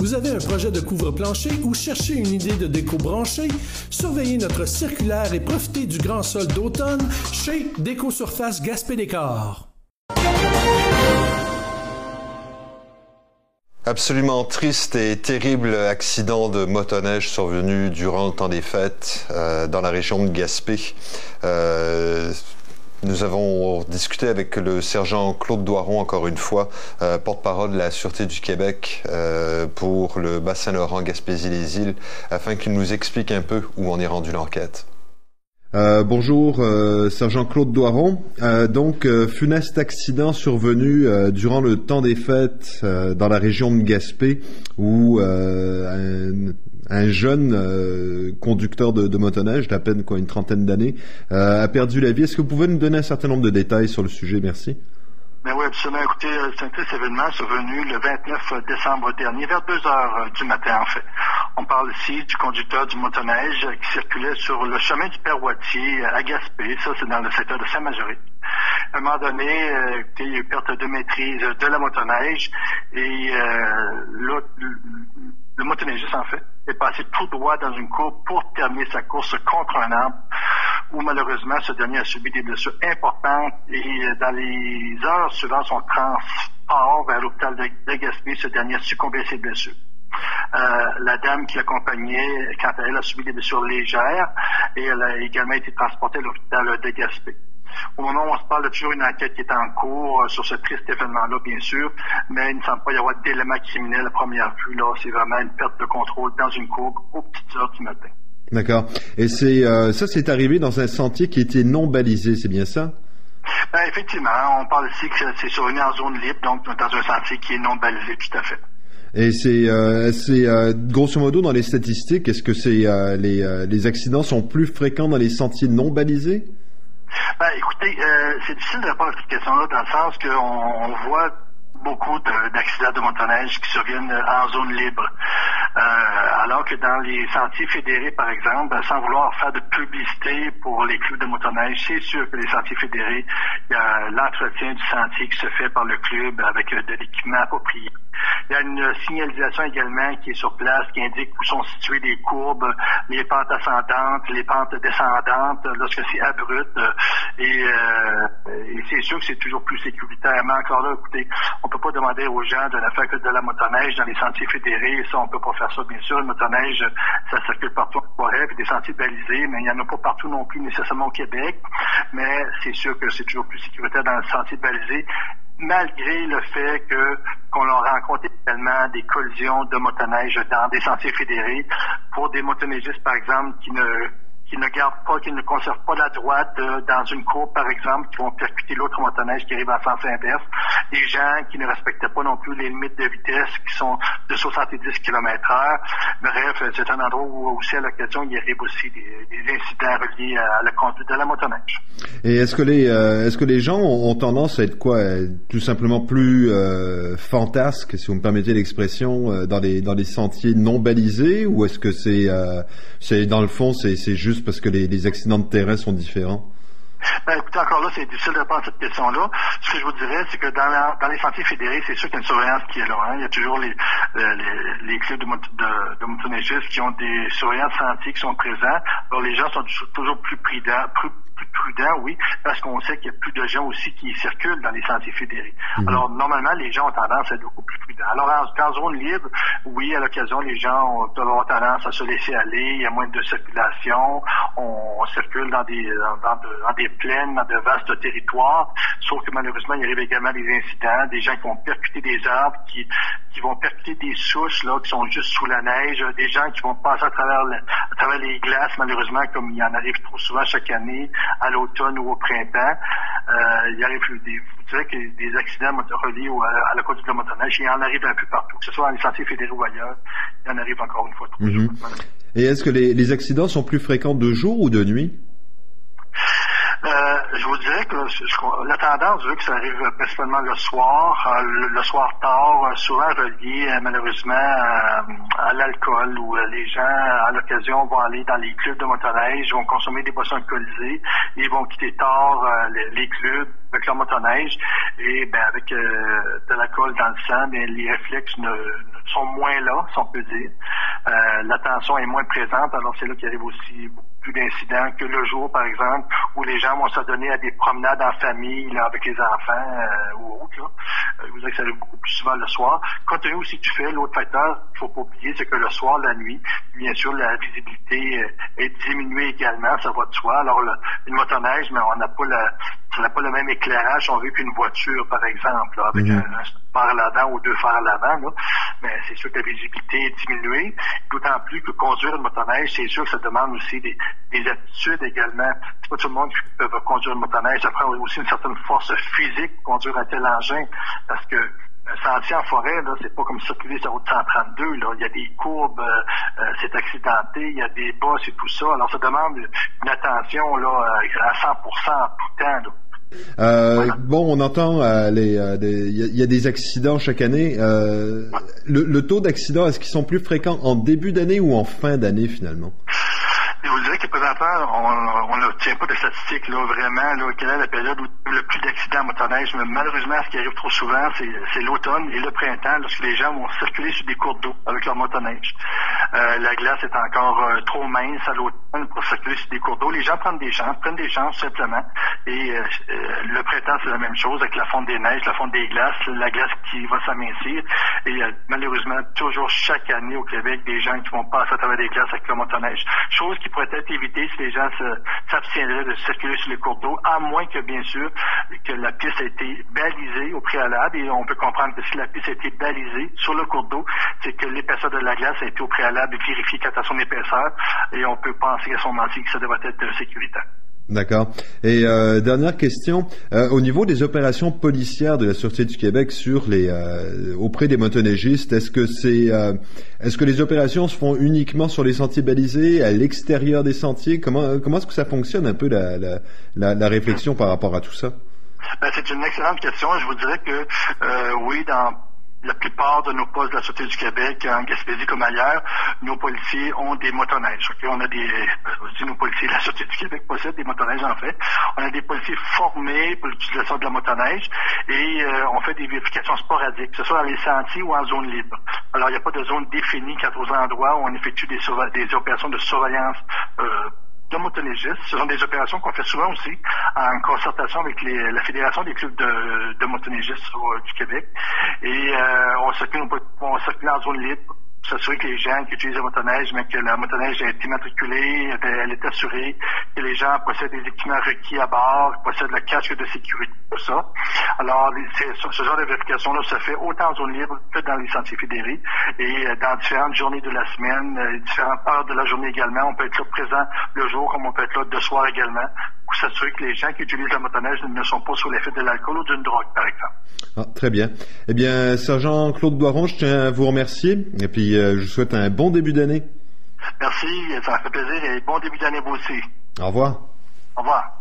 Vous avez un projet de couvre-plancher ou cherchez une idée de déco branchée? Surveillez notre circulaire et profitez du grand sol d'automne chez Déco Surface Gaspé Décor. Absolument triste et terrible accident de motoneige survenu durant le temps des fêtes euh, dans la région de Gaspé. Euh, nous avons discuté avec le sergent Claude Doiron, encore une fois, euh, porte-parole de la Sûreté du Québec euh, pour le bassin-Laurent, Gaspésie-les-Îles, afin qu'il nous explique un peu où on est rendu l'enquête. Euh, bonjour, sergent Claude Doiron. donc, funeste accident survenu durant le temps des fêtes dans la région de Gaspé, où un un jeune euh, conducteur de, motoneige d'à peine quoi une trentaine d'années euh, a perdu la vie. Est-ce que vous pouvez nous donner un certain nombre de détails sur le sujet? Merci. Ben oui, absolument. Écoutez, euh, triste événement survenu le 29 décembre dernier, vers 2 heures du matin, en fait. On parle ici du conducteur du motoneige qui circulait sur le chemin du Père à Gaspé. Ça, c'est dans le secteur de Saint-Majoré. À un moment donné, il y a eu perte de maîtrise de la motoneige et euh, le motoneigiste, en fait, est passé tout droit dans une courbe pour terminer sa course contre un arbre, où malheureusement ce dernier a subi des blessures importantes et euh, dans les heures suivant son transport vers l'hôpital de, Gaspé, ce dernier a succombé à ses blessures. Euh, la dame qui l'accompagnait, quant à elle, a subi des blessures légères et elle a également été transportée à l'hôpital de Gaspé. Au moment où on se parle, il y a toujours une enquête qui est en cours euh, sur ce triste événement-là, bien sûr, mais il ne semble pas y avoir d'éléments criminels à première vue. Là, c'est vraiment une perte de contrôle dans une courbe aux petites heures du matin. D'accord. Et c'est euh, ça, c'est arrivé dans un sentier qui était non balisé, c'est bien ça? Ben, effectivement, on parle ici que c'est sur une zone libre, donc dans un sentier qui est non balisé, tout à fait. Et c'est, euh, c'est grosso modo dans les statistiques, est-ce que c'est les, les accidents sont plus fréquents dans les sentiers non balisés? Ben, écoutez, euh, c'est difficile de répondre à cette question-là dans le sens qu'on on voit beaucoup d'accidents de, motoneige qui surviennent en zone libre. Euh, alors que dans les sentiers fédérés, par exemple, ben, sans vouloir faire de publicité pour les clubs de motoneige, c'est sûr que les sentiers fédérés, il y a l'entretien du sentier qui se fait par le club avec de l'équipement approprié. Il y a une signalisation également qui est sur place qui indique où sont situées les courbes, les pentes ascendantes, les pentes descendantes lorsque c'est abrupt. Et, euh, et c'est sûr que c'est toujours plus sécuritaire. Mais encore là, écoutez, on peut pas demander aux gens de la faire que de la motoneige dans les sentiers fédérés. Ça, on peut pas faire ça, bien sûr. La motoneige, ça circule partout en forêt, puis des sentiers balisés, mais il n'y en a pas partout non plus nécessairement au Québec. Mais c'est sûr que c'est toujours plus sécuritaire dans le sentier balisé malgré le fait que qu'on a rencontré également des collisions de motoneige dans des sentiers fédérés pour des motoneigistes, par exemple, qui ne qui ne gardent pas, qui ne conservent pas la droite euh, dans une courbe, par exemple, qui vont percuter l'autre motoneige qui arrive en sens inverse. Des gens qui ne respectaient pas non plus les limites de vitesse qui sont de 70 km heure. Bref, c'est un endroit où aussi à l'occasion il arrive aussi des, incidents reliés à la conduite de la motoneige. Et est-ce que les euh, est-ce que les gens ont, tendance à être quoi, tout simplement plus euh, fantasques, si vous me permettez l'expression, euh, dans les dans les sentiers non balisés, ou est-ce que c'est c'est dans le fond c'est juste parce que les, accidents de terrain sont différents? Ben, écoutez, encore là, c'est difficile de répondre à cette question-là. Ce que je vous dirais, c'est que dans, les sentiers fédérés, c'est sûr qu'il y a une surveillance qui est là. Hein. Il y a toujours les, les, clubs de, de, motoneigistes qui ont des surveillants de sentiers qui sont présents. Alors, les gens sont toujours plus prudents, plus prudent, oui, parce qu'on sait qu'il y a plus de gens aussi qui circulent dans les sentiers fédérés. Mhm. Alors, normalement, les gens ont tendance à être beaucoup plus prudents. Alors, en, zone libre, oui, à l'occasion, les gens ont, tendance à se laisser aller, il y a moins de circulation, on, circule dans des, dans, des plaines, dans de vastes territoires, sauf que malheureusement, il arrive également des incidents, des gens qui vont percuter des arbres, qui, qui vont percuter des souches, là, qui sont juste sous la neige, des gens qui vont passer à travers, à travers les glaces, malheureusement, comme il y en arrive trop souvent chaque année, à l'automne ou au printemps. Euh, il arrive des, vous savez que des accidents reliés à, la conduite de motoneige, il en arrive un peu partout, que ce soit dans les sentiers fédéraux ou ailleurs. Il en arrive encore une fois trop mhm. Et est-ce que les, les accidents sont plus fréquents de jour ou de nuit? Euh, je vous dirais que la tendance veut que ça arrive principalement le soir, euh, le, soir tard, euh, souvent relié malheureusement à, l'alcool où les gens à l'occasion vont aller dans les clubs de motoneige, vont consommer des boissons alcoolisées, ils vont quitter tard les, clubs avec leur motoneige et ben, avec euh, de l'alcool dans le sang, ben, les réflexes ne, sont moins là, si on peut dire. Euh, L'attention est moins présente, alors c'est là qu'il arrive aussi beaucoup plus d'incidents que le jour, par exemple, où les gens vont s'adonner à des promenades en famille, là, avec les enfants euh, ou autres. Là. Euh, vous que ça arrive beaucoup plus souvent le soir. Compte tenu aussi tu fais, l'autre facteur qu'il faut pas oublier, c'est que le soir, la nuit, bien sûr, la visibilité est diminuée également, ça va de soi. Alors, une motoneige, mais on n'a pas la, n'a pas le même éclairage, on veut qu'une voiture, par exemple, avec mhm. un, phare à l'avant ou deux phares à l'avant. Mais c'est sûr que la visibilité est diminuée. D'autant plus que conduire une motoneige, c'est sûr que ça demande aussi des, des attitudes également. C'est pas tout le monde qui peut conduire une motoneige. Ça prend aussi une certaine force physique pour conduire un tel engin. Parce que un sentier en forêt, là, c'est pas comme circuler sur route 132, là. Il y a des courbes, euh, euh, c'est accidenté, il y a des bosses et tout ça. Alors, ça demande une attention, là, à 100% en tout temps, euh, Bon, on entend euh, les, il y, a des accidents chaque année. le, taux d'accidents, est-ce qu'ils sont plus fréquents en début d'année ou en fin d'année finalement? Je vous dirais que présentement, on n'obtient pas de statistiques là, vraiment, là, quelle est la période où le plus d'accidents à motoneige. Malheureusement, ce qui arrive trop souvent, c'est l'automne et le printemps, lorsque les gens vont circuler sur des cours d'eau avec leur motoneige. Euh, la glace est encore euh, trop mince à l'automne pour circuler sur des cours d'eau. Les gens prennent des chances, prennent des chances simplement. Et euh, le printemps, c'est la même chose avec la fonte des neiges, la fonte des glaces, la glace qui va s'amincir. Et malheureusement, toujours chaque année au Québec, des gens qui vont passer à travers des glaces avec leur motoneige. Chose qui pourrait être évitée si les gens s'abstiendraient de circuler sur les cours d'eau, à moins que, bien sûr, que la piste a été balisée au préalable. Et on peut comprendre que si la piste a été balisée sur le cours d'eau, c'est que l'épaisseur de la glace a été au préalable vérifiée quant à son épaisseur. Et on peut penser à son moment que ça devrait être sécuritaire. D'accord. Et euh, dernière question, euh, au niveau des opérations policières de la Sûreté du Québec sur les euh, auprès des motoneigistes, est-ce que c'est est-ce que les opérations se font uniquement sur les sentiers balisés, à l'extérieur des sentiers? Comment comment est-ce que ça fonctionne un peu la, la, la, réflexion par rapport à tout ça? Ben, c'est une excellente question. Je vous dirais que oui, dans la plupart de nos postes de la Sûreté du Québec, en Gaspésie comme ailleurs, nos policiers ont des motoneiges. On a des, aussi nos policiers la Sûreté du Québec possèdent des motoneiges en fait. On a des policiers formés pour l'utilisation de la motoneige et euh, on fait des vérifications sporadiques, que ce soit dans les sentiers ou en zone libre. Alors il n'y a pas de zone définie quant aux endroits où on effectue des, des opérations de surveillance euh, de motoneigistes. Ce sont des opérations qu'on fait souvent aussi en concertation avec la Fédération des clubs de, de motoneigistes du Québec. Et euh, on s'occupe on s'occupe en zone libre s'assurer que les gens qui utilisent la motoneige, mais que la motoneige été immatriculée, elle est assurée, que les gens possèdent des équipements requis à bord, possèdent le casque de sécurité, tout ça. Alors, ce genre de vérification-là se fait autant en zone libre que dans les sentiers fédérés et euh, dans différentes journées de la semaine, euh, différentes heures de la journée également. On peut être là présent le jour comme on peut être là de soir également pour s'assurer que les gens qui utilisent la motoneige ne sont pas sous l'effet de l'alcool ou d'une drogue, par exemple. Ah, très bien. Eh bien, Sergent Claude Doiron, je tiens à vous remercier et puis je vous souhaite un bon début d'année. Merci, ça fait plaisir et bon début d'année vous aussi. Au revoir. Au revoir.